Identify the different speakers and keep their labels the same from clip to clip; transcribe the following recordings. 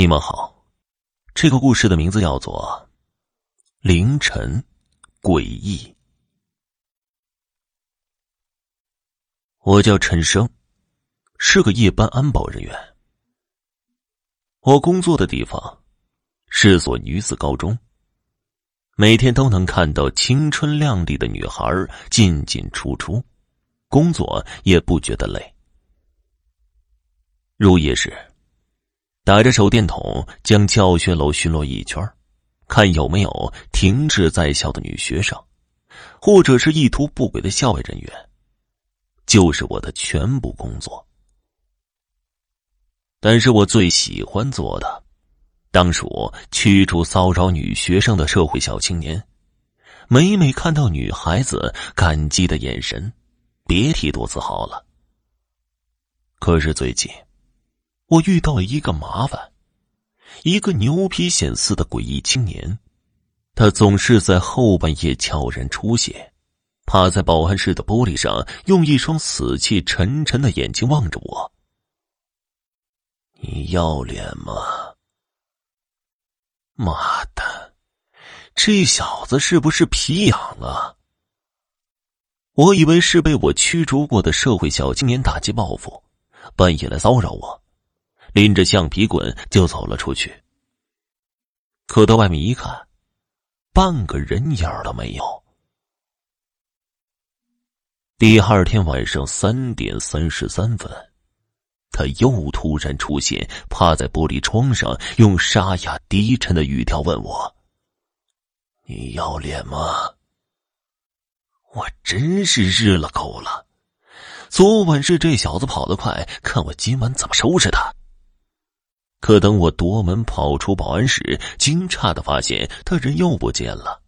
Speaker 1: 你们好，这个故事的名字叫做《凌晨诡异》。我叫陈生，是个夜班安保人员。我工作的地方是所女子高中，每天都能看到青春靓丽的女孩进进出出，工作也不觉得累。入夜时。打着手电筒，将教学楼巡逻一圈，看有没有停滞在校的女学生，或者是意图不轨的校外人员，就是我的全部工作。但是我最喜欢做的，当属驱逐骚扰女学生的社会小青年。每每看到女孩子感激的眼神，别提多自豪了。可是最近。我遇到了一个麻烦，一个牛皮癣似的诡异青年，他总是在后半夜悄然出现，趴在保安室的玻璃上，用一双死气沉沉的眼睛望着我。你要脸吗？妈的，这小子是不是皮痒了？我以为是被我驱逐过的社会小青年打击报复，半夜来骚扰我。拎着橡皮棍就走了出去，可到外面一看，半个人影都没有。第二天晚上三点三十三分，他又突然出现，趴在玻璃窗上，用沙哑低沉的语调问我：“你要脸吗？”我真是日了狗了！昨晚是这小子跑得快，看我今晚怎么收拾他！可等我夺门跑出保安室，惊诧的发现他人又不见了，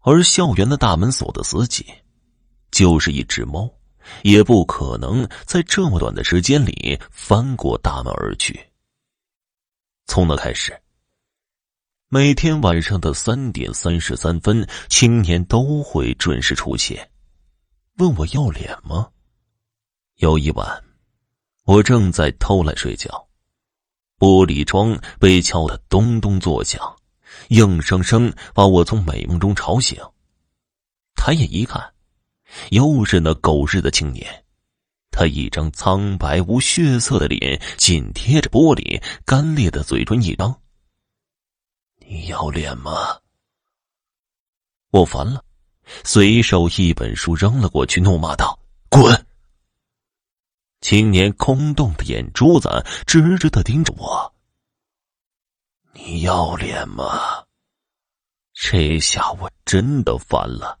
Speaker 1: 而校园的大门锁得死紧，就是一只猫，也不可能在这么短的时间里翻过大门而去。从那开始，每天晚上的三点三十三分，青年都会准时出现，问我要脸吗？有一晚，我正在偷懒睡觉。玻璃窗被敲得咚咚作响，硬生生把我从美梦中吵醒。抬眼一看，又是那狗日的青年。他一张苍白无血色的脸紧贴着玻璃，干裂的嘴唇一张。你要脸吗？我烦了，随手一本书扔了过去，怒骂道：“滚！”青年空洞的眼珠子直直的盯着我。你要脸吗？这下我真的烦了。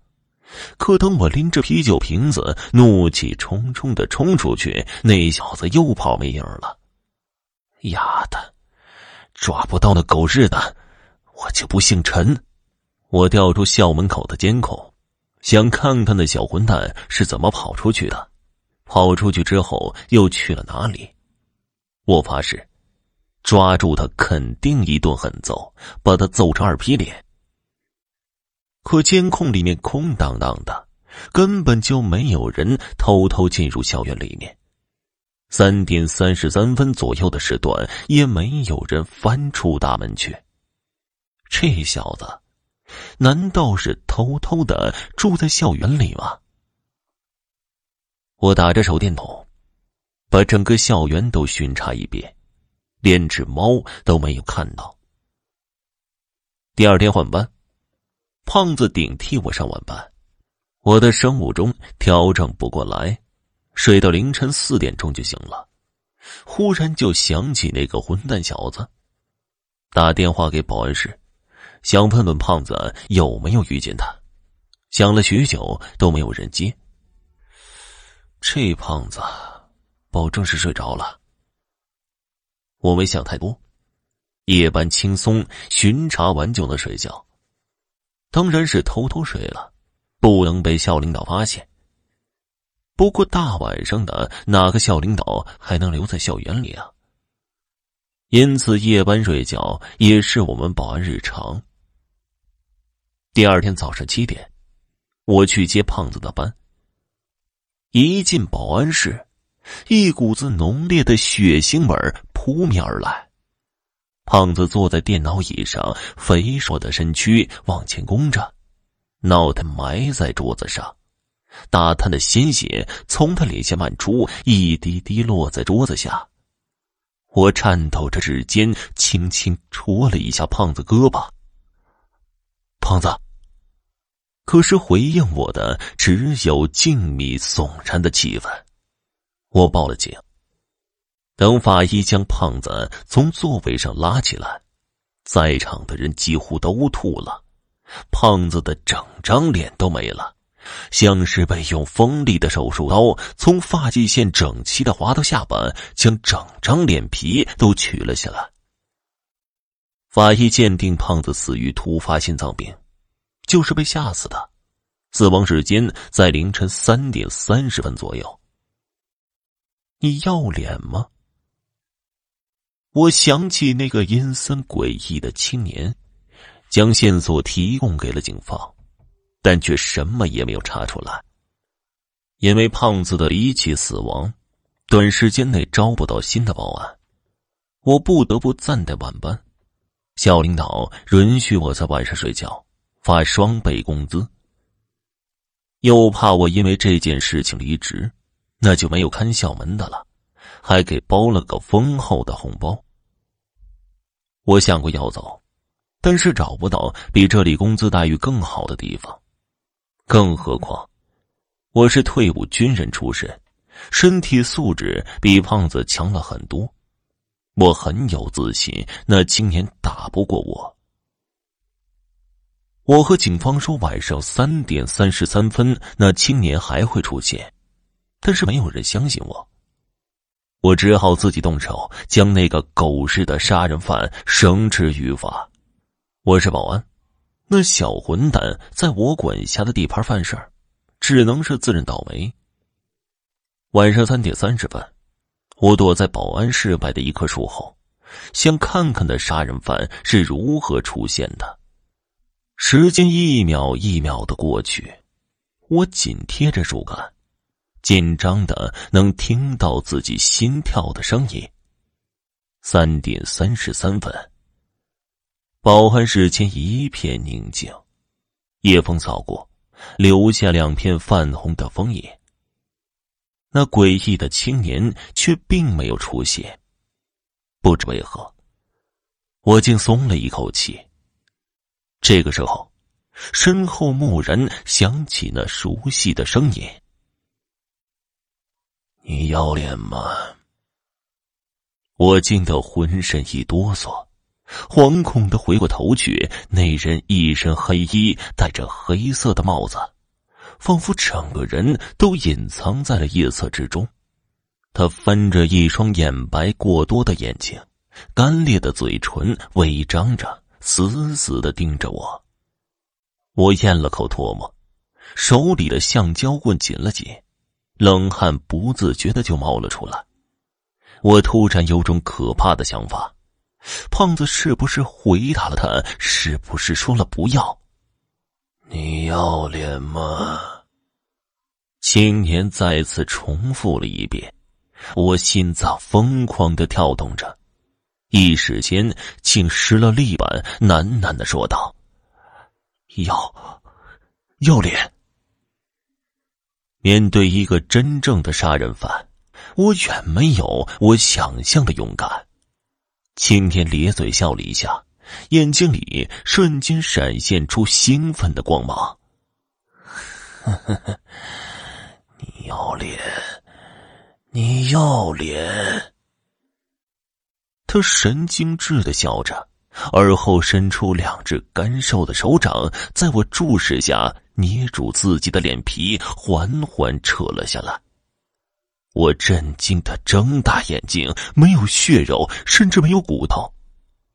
Speaker 1: 可等我拎着啤酒瓶子，怒气冲冲的冲出去，那小子又跑没影了。丫的，抓不到那狗日的，我就不姓陈。我调出校门口的监控，想看看那小混蛋是怎么跑出去的。跑出去之后又去了哪里？我发誓，抓住他肯定一顿狠揍，把他揍成二皮脸。可监控里面空荡荡的，根本就没有人偷偷进入校园里面。三点三十三分左右的时段，也没有人翻出大门去。这小子，难道是偷偷的住在校园里吗？我打着手电筒，把整个校园都巡查一遍，连只猫都没有看到。第二天换班，胖子顶替我上晚班，我的生物钟调整不过来，睡到凌晨四点钟就醒了。忽然就想起那个混蛋小子，打电话给保安室，想问问胖子有没有遇见他，想了许久都没有人接。这胖子，保证是睡着了。我没想太多，夜班轻松，巡查完就能睡觉。当然是偷偷睡了，不能被校领导发现。不过大晚上的，哪个校领导还能留在校园里啊？因此，夜班睡觉也是我们保安日常。第二天早上七点，我去接胖子的班。一进保安室，一股子浓烈的血腥味扑面而来。胖子坐在电脑椅上，肥硕的身躯往前弓着，脑袋埋在桌子上，打探的鲜血从他脸颊漫出，一滴滴落在桌子下。我颤抖着指尖，轻轻戳了一下胖子胳膊。胖子。可是回应我的只有静谧悚然的气氛。我报了警。等法医将胖子从座位上拉起来，在场的人几乎都吐了。胖子的整张脸都没了，像是被用锋利的手术刀从发际线整齐的划到下巴，将整张脸皮都取了下来。法医鉴定，胖子死于突发心脏病。就是被吓死的，死亡时间在凌晨三点三十分左右。你要脸吗？我想起那个阴森诡异的青年，将线索提供给了警方，但却什么也没有查出来。因为胖子的离奇死亡，短时间内招不到新的报案，我不得不暂代晚班。校领导允许我在晚上睡觉。发双倍工资，又怕我因为这件事情离职，那就没有看校门的了，还给包了个丰厚的红包。我想过要走，但是找不到比这里工资待遇更好的地方，更何况我是退伍军人出身，身体素质比胖子强了很多，我很有自信，那青年打不过我。我和警方说晚上三点三十三分那青年还会出现，但是没有人相信我。我只好自己动手将那个狗日的杀人犯绳之于法。我是保安，那小混蛋在我管辖的地盘犯事，只能是自认倒霉。晚上三点三十分，我躲在保安室外的一棵树后，想看看那杀人犯是如何出现的。时间一秒一秒的过去，我紧贴着树干，紧张的能听到自己心跳的声音。三点三十三分，保安室前一片宁静，夜风扫过，留下两片泛红的枫叶。那诡异的青年却并没有出现，不知为何，我竟松了一口气。这个时候，身后蓦然响起那熟悉的声音：“你要脸吗？”我惊得浑身一哆嗦，惶恐的回过头去，那人一身黑衣，戴着黑色的帽子，仿佛整个人都隐藏在了夜色之中。他翻着一双眼白过多的眼睛，干裂的嘴唇微张着。死死的盯着我，我咽了口唾沫，手里的橡胶棍紧了紧，冷汗不自觉的就冒了出来。我突然有种可怕的想法：胖子是不是回答了他？是不是说了不要？你要脸吗？青年再次重复了一遍，我心脏疯狂的跳动着。一时间，竟失了力般喃喃的说道：“要，要脸。”面对一个真正的杀人犯，我远没有我想象的勇敢。青天咧嘴笑了一下，眼睛里瞬间闪现出兴奋的光芒。“呵呵呵你要脸，你要脸。”他神经质的笑着，而后伸出两只干瘦的手掌，在我注视下捏住自己的脸皮，缓缓扯了下来。我震惊的睁大眼睛，没有血肉，甚至没有骨头，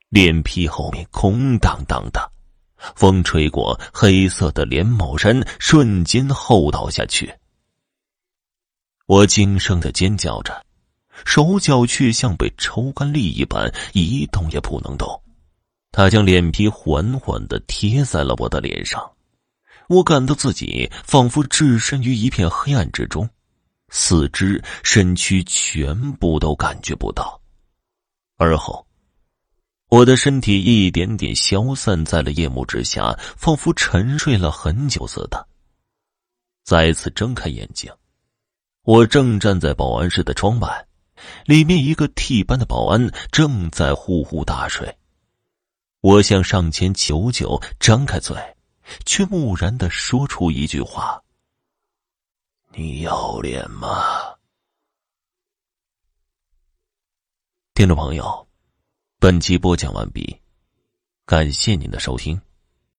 Speaker 1: 脸皮后面空荡荡的。风吹过，黑色的连帽衫瞬间厚倒下去。我惊声的尖叫着。手脚却像被抽干力一般，一动也不能动。他将脸皮缓缓的贴在了我的脸上，我感到自己仿佛置身于一片黑暗之中，四肢、身躯全部都感觉不到。而后，我的身体一点点消散在了夜幕之下，仿佛沉睡了很久似的。再次睁开眼睛，我正站在保安室的窗外，里面一个替班的保安正在呼呼大睡。我想上前求救，张开嘴，却木然的说出一句话：“你要脸吗？”听众朋友，本集播讲完毕，感谢您的收听。